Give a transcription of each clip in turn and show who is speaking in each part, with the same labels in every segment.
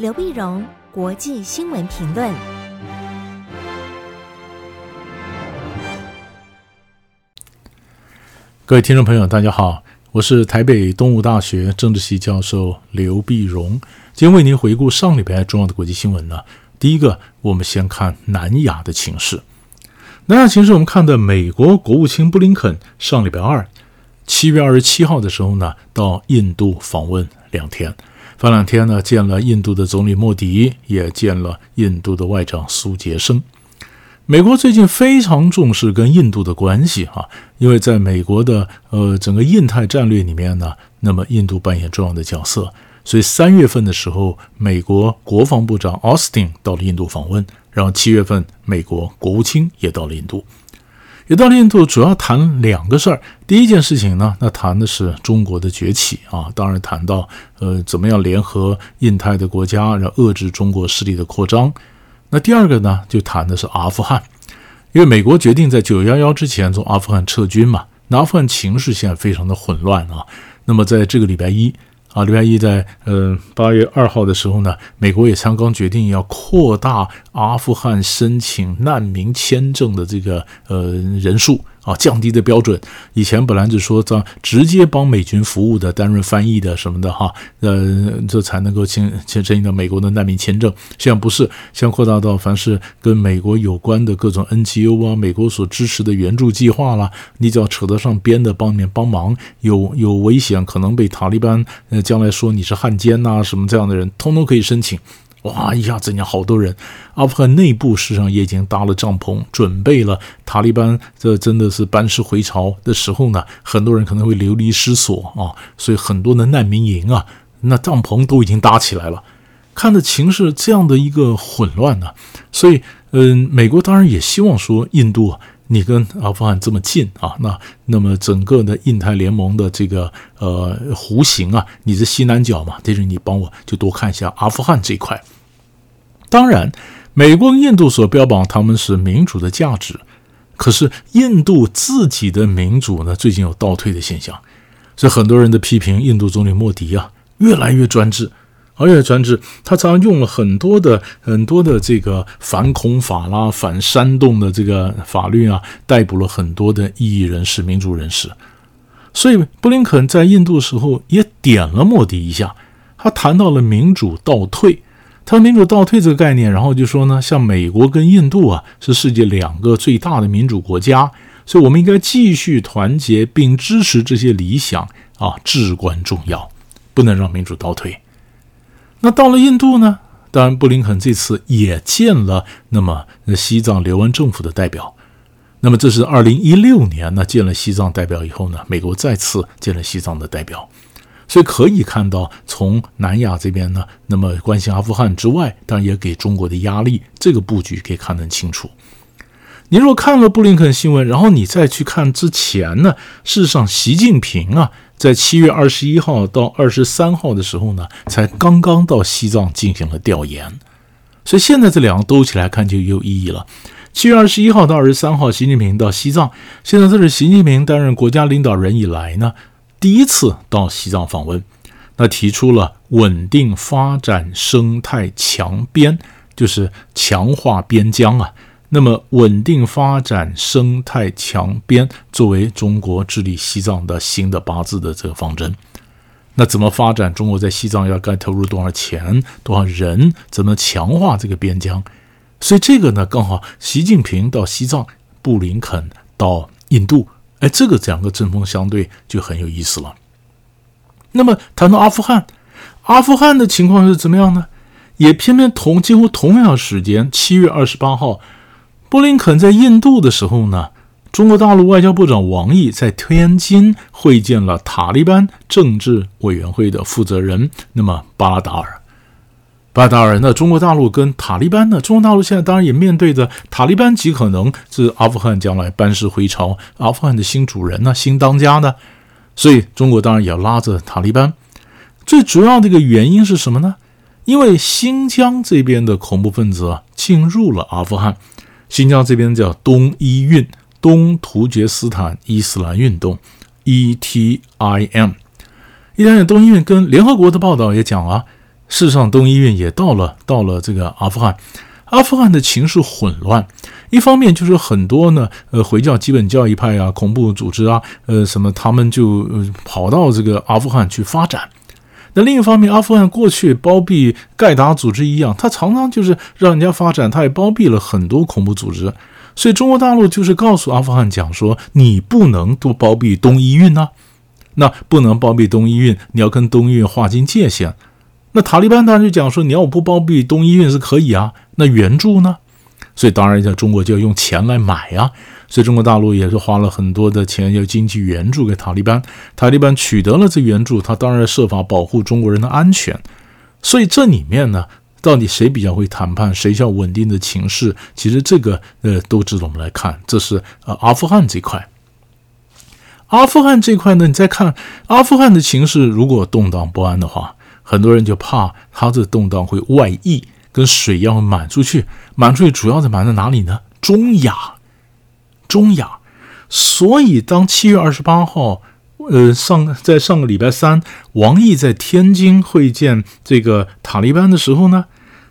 Speaker 1: 刘碧荣，国际新闻评论。
Speaker 2: 各位听众朋友，大家好，我是台北东吴大学政治系教授刘碧荣，今天为您回顾上礼拜重要的国际新闻呢。第一个，我们先看南亚的情势。南亚情势，我们看的美国国务卿布林肯上礼拜二，七月二十七号的时候呢，到印度访问两天，访两天呢，见了印度的总理莫迪，也见了印度的外长苏杰生。美国最近非常重视跟印度的关系哈，因为在美国的呃整个印太战略里面呢，那么印度扮演重要的角色，所以三月份的时候，美国国防部长奥斯汀到了印度访问，然后七月份美国国务卿也到了印度，也到印度，主要谈两个事儿。第一件事情呢，那谈的是中国的崛起啊，当然谈到呃怎么样联合印太的国家，然后遏制中国势力的扩张。那第二个呢，就谈的是阿富汗，因为美国决定在九幺幺之前从阿富汗撤军嘛，那阿富汗情势现在非常的混乱啊。那么在这个礼拜一啊，礼拜一在呃八月二号的时候呢，美国也刚刚决定要扩大阿富汗申请难民签证的这个呃人数。啊，降低的标准，以前本来就说这直接帮美军服务的、担任翻译的什么的哈，呃，这才能够签签申请到美国的难民签证。现在不是，现在扩大到凡是跟美国有关的各种 NGO 啊，美国所支持的援助计划啦，你只要扯得上边的，帮你们帮忙，有有危险可能被塔利班呃将来说你是汉奸呐、什么这样的人，通通可以申请。哇，一下子讲好多人，阿富汗内部事实上也已经搭了帐篷，准备了塔利班这真的是班师回朝的时候呢，很多人可能会流离失所啊，所以很多的难民营啊，那帐篷都已经搭起来了，看的情势这样的一个混乱呢，所以嗯，美国当然也希望说印度。你跟阿富汗这么近啊，那那么整个的印太联盟的这个呃弧形啊，你是西南角嘛，这是你帮我就多看一下阿富汗这一块。当然，美国印度所标榜他们是民主的价值，可是印度自己的民主呢，最近有倒退的现象，所以很多人的批评印度总理莫迪啊，越来越专制。而且专制，他常常用了很多的很多的这个反恐法啦、反煽动的这个法律啊，逮捕了很多的异议人士、民主人士。所以，布林肯在印度的时候也点了莫迪一下，他谈到了民主倒退。他民主倒退这个概念，然后就说呢，像美国跟印度啊，是世界两个最大的民主国家，所以我们应该继续团结并支持这些理想啊，至关重要，不能让民主倒退。那到了印度呢？当然，布林肯这次也见了那么西藏留温政府的代表。那么这是二零一六年呢，见了西藏代表以后呢，美国再次见了西藏的代表。所以可以看到，从南亚这边呢，那么关心阿富汗之外，当然也给中国的压力。这个布局可以看得很清楚。你如果看了布林肯新闻，然后你再去看之前呢，事实上习近平啊。在七月二十一号到二十三号的时候呢，才刚刚到西藏进行了调研，所以现在这两个兜起来看就有意义了。七月二十一号到二十三号，习近平到西藏，现在这是习近平担任国家领导人以来呢第一次到西藏访问，那提出了稳定发展生态强边，就是强化边疆啊。那么，稳定发展生态强边作为中国治理西藏的新的八字的这个方针，那怎么发展？中国在西藏要该投入多少钱、多少人？怎么强化这个边疆？所以这个呢，刚好习近平到西藏，布林肯到印度，哎，这个两个针锋相对就很有意思了。那么谈到阿富汗，阿富汗的情况是怎么样呢？也偏偏同几乎同样时间，七月二十八号。布林肯在印度的时候呢，中国大陆外交部长王毅在天津会见了塔利班政治委员会的负责人，那么巴拉达尔。巴达尔，那中国大陆跟塔利班呢？中国大陆现在当然也面对着塔利班极可能是阿富汗将来班师回朝，阿富汗的新主人呢，新当家的，所以中国当然也要拉着塔利班。最主要的一个原因是什么呢？因为新疆这边的恐怖分子啊进入了阿富汗。新疆这边叫东伊运，东突厥斯坦伊斯兰运动，E T I M。一旦有东伊运跟联合国的报道也讲啊，事实上，东伊运也到了到了这个阿富汗。阿富汗的情势混乱，一方面就是很多呢，呃，回教基本教义派啊，恐怖组织啊，呃，什么他们就跑到这个阿富汗去发展。那另一方面，阿富汗过去包庇盖达组织一样，他常常就是让人家发展，他也包庇了很多恐怖组织。所以中国大陆就是告诉阿富汗讲说，你不能都包庇东伊运呐，那不能包庇东伊运，你要跟东伊运划清界限。那塔利班当然就讲说，你要我不包庇东伊运是可以啊。那援助呢？所以当然在中国就要用钱来买啊。所以中国大陆也是花了很多的钱要经济援助给塔利班。塔利班取得了这援助，他当然设法保护中国人的安全。所以这里面呢，到底谁比较会谈判，谁较稳定的情势，其实这个呃都值得我们来看。这是呃阿富汗这块。阿富汗这块呢，你再看阿富汗的情势，如果动荡不安的话，很多人就怕他这动荡会外溢。跟水一样满出去，满出去主要是满在哪里呢？中亚，中亚。所以当七月二十八号，呃，上在上个礼拜三，王毅在天津会见这个塔利班的时候呢，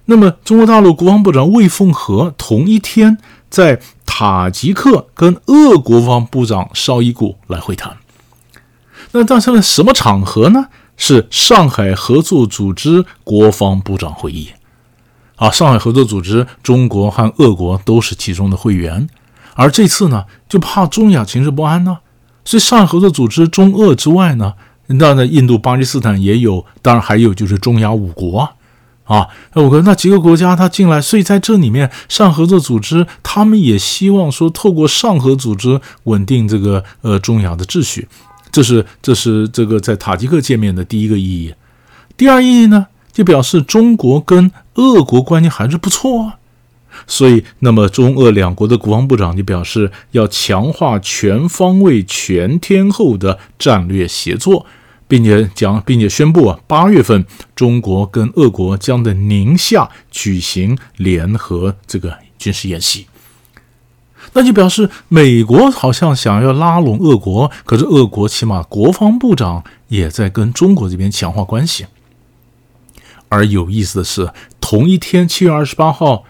Speaker 2: 那么中国大陆国防部长魏凤和同一天在塔吉克跟俄国防部长绍伊古来会谈。那当时什么场合呢？是上海合作组织国防部长会议。啊，上海合作组织，中国和俄国都是其中的会员，而这次呢，就怕中亚情势不安呢，所以上海合作组织中俄之外呢，那那印度、巴基斯坦也有，当然还有就是中亚五国啊，那五个那几个国家他进来，所以在这里面，上合作组织他们也希望说，透过上合组织稳定这个呃中亚的秩序，这是这是这个在塔吉克见面的第一个意义，第二意义呢？就表示中国跟俄国关系还是不错啊，所以那么中俄两国的国防部长就表示要强化全方位、全天候的战略协作，并且讲，并且宣布啊，八月份中国跟俄国将在宁夏举行联合这个军事演习，那就表示美国好像想要拉拢俄国，可是俄国起码国防部长也在跟中国这边强化关系。而有意思的是，同一天七月二十八号，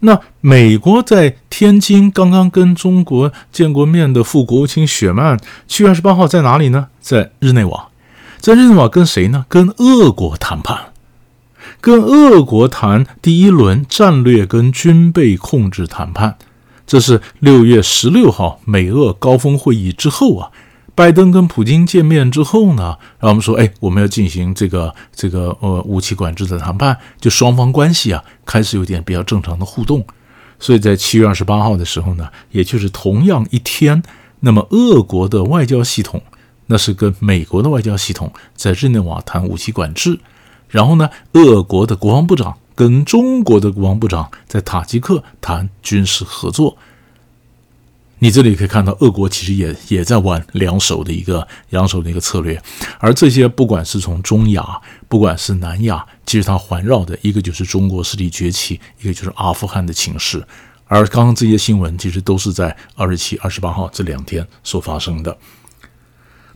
Speaker 2: 那美国在天津刚刚跟中国见过面的副国务卿雪曼，七月二十八号在哪里呢？在日内瓦，在日内瓦跟谁呢？跟俄国谈判，跟俄国谈第一轮战略跟军备控制谈判。这是六月十六号美俄高峰会议之后啊。拜登跟普京见面之后呢，然后我们说，哎，我们要进行这个这个呃武器管制的谈判，就双方关系啊开始有点比较正常的互动。所以在七月二十八号的时候呢，也就是同样一天，那么俄国的外交系统那是跟美国的外交系统在日内瓦谈武器管制，然后呢，俄国的国防部长跟中国的国防部长在塔吉克谈军事合作。你这里可以看到，俄国其实也也在玩两手的一个两手的一个策略，而这些不管是从中亚，不管是南亚，其实它环绕的一个就是中国势力崛起，一个就是阿富汗的情势。而刚刚这些新闻其实都是在二十七、二十八号这两天所发生的。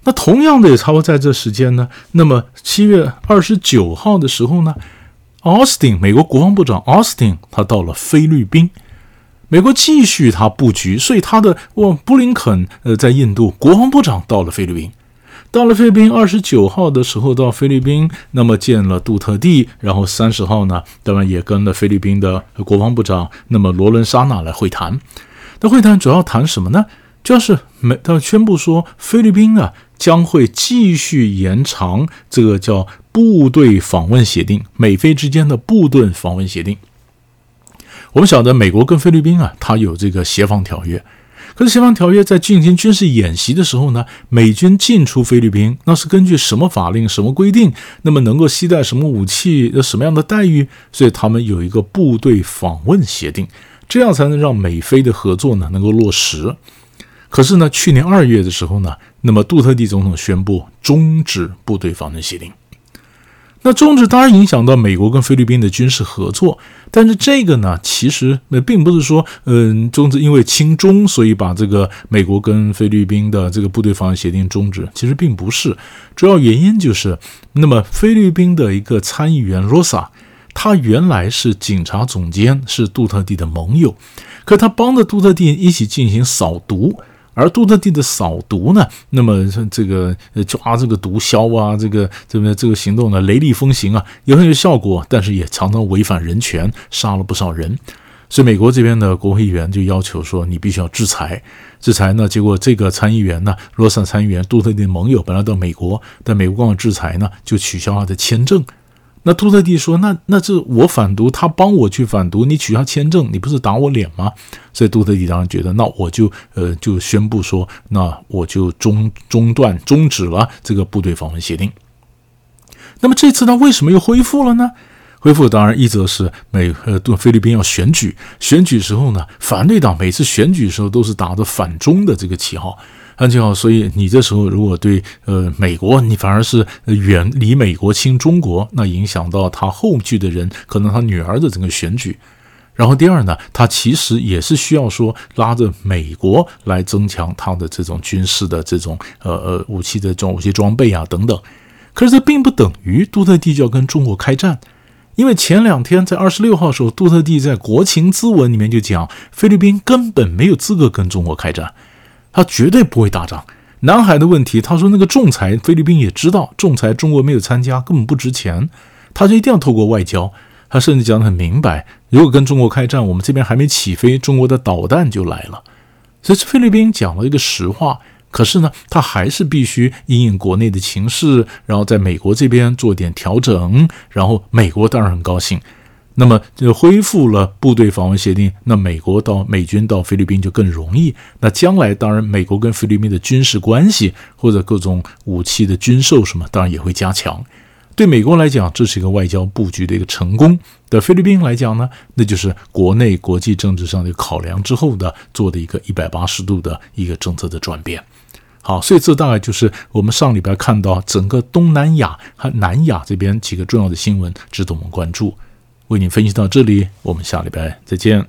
Speaker 2: 那同样的也差不多在这时间呢，那么七月二十九号的时候呢，奥斯汀美国国防部长奥斯汀他到了菲律宾。美国继续他布局，所以他的我布林肯呃在印度，国防部长到了菲律宾，到了菲律宾二十九号的时候到菲律宾，那么见了杜特地，然后三十号呢，当然也跟了菲律宾的国防部长那么罗伦沙纳来会谈。那会谈主要谈什么呢？就是美他宣布说菲律宾啊将会继续延长这个叫部队访问协定，美菲之间的部队访问协定。我们晓得美国跟菲律宾啊，它有这个协防条约。可是协防条约在进行军事演习的时候呢，美军进出菲律宾，那是根据什么法令、什么规定？那么能够携带什么武器、有什么样的待遇？所以他们有一个部队访问协定，这样才能让美菲的合作呢能够落实。可是呢，去年二月的时候呢，那么杜特地总统宣布终止部队访问协定。那终止当然影响到美国跟菲律宾的军事合作，但是这个呢，其实那并不是说，嗯，终止因为亲中，所以把这个美国跟菲律宾的这个部队防卫协定终止，其实并不是，主要原因就是，那么菲律宾的一个参议员罗萨，他原来是警察总监，是杜特地的盟友，可他帮着杜特地一起进行扫毒。而杜特地的扫毒呢，那么这个抓这个毒枭啊，这个这个这个行动呢雷厉风行啊，也很有效果，但是也常常违反人权，杀了不少人。所以美国这边的国会议员就要求说，你必须要制裁，制裁呢。结果这个参议员呢，罗萨参议员杜特地的盟友本来到美国，但美国光要制裁呢，就取消他的签证。那杜特地说：“那那这我反毒，他帮我去反毒，你取消签证，你不是打我脸吗？”所以杜特地当然觉得，那我就呃就宣布说，那我就中中断终止了这个部队访问协定。那么这次他为什么又恢复了呢？恢复当然一则是美呃对菲律宾要选举，选举时候呢，反对党每次选举时候都是打着反中的这个旗号。那就好，所以你这时候如果对呃美国，你反而是远离美国亲中国，那影响到他后续的人，可能他女儿的整个选举。然后第二呢，他其实也是需要说拉着美国来增强他的这种军事的这种呃呃武器的这种武器装备啊等等。可是这并不等于杜特地就要跟中国开战，因为前两天在二十六号的时候，杜特地在国情咨文里面就讲，菲律宾根本没有资格跟中国开战。他绝对不会打仗。南海的问题，他说那个仲裁，菲律宾也知道，仲裁中国没有参加，根本不值钱。他就一定要透过外交。他甚至讲得很明白，如果跟中国开战，我们这边还没起飞，中国的导弹就来了。所以菲律宾讲了一个实话，可是呢，他还是必须因应国内的情势，然后在美国这边做点调整，然后美国当然很高兴。那么就恢复了部队访问协定，那美国到美军到菲律宾就更容易。那将来当然，美国跟菲律宾的军事关系或者各种武器的军售什么，当然也会加强。对美国来讲，这是一个外交布局的一个成功；对菲律宾来讲呢，那就是国内国际政治上的考量之后的做的一个一百八十度的一个政策的转变。好，所以这大概就是我们上礼拜看到整个东南亚和南亚这边几个重要的新闻，值得我们关注。为您分析到这里，我们下礼拜再见。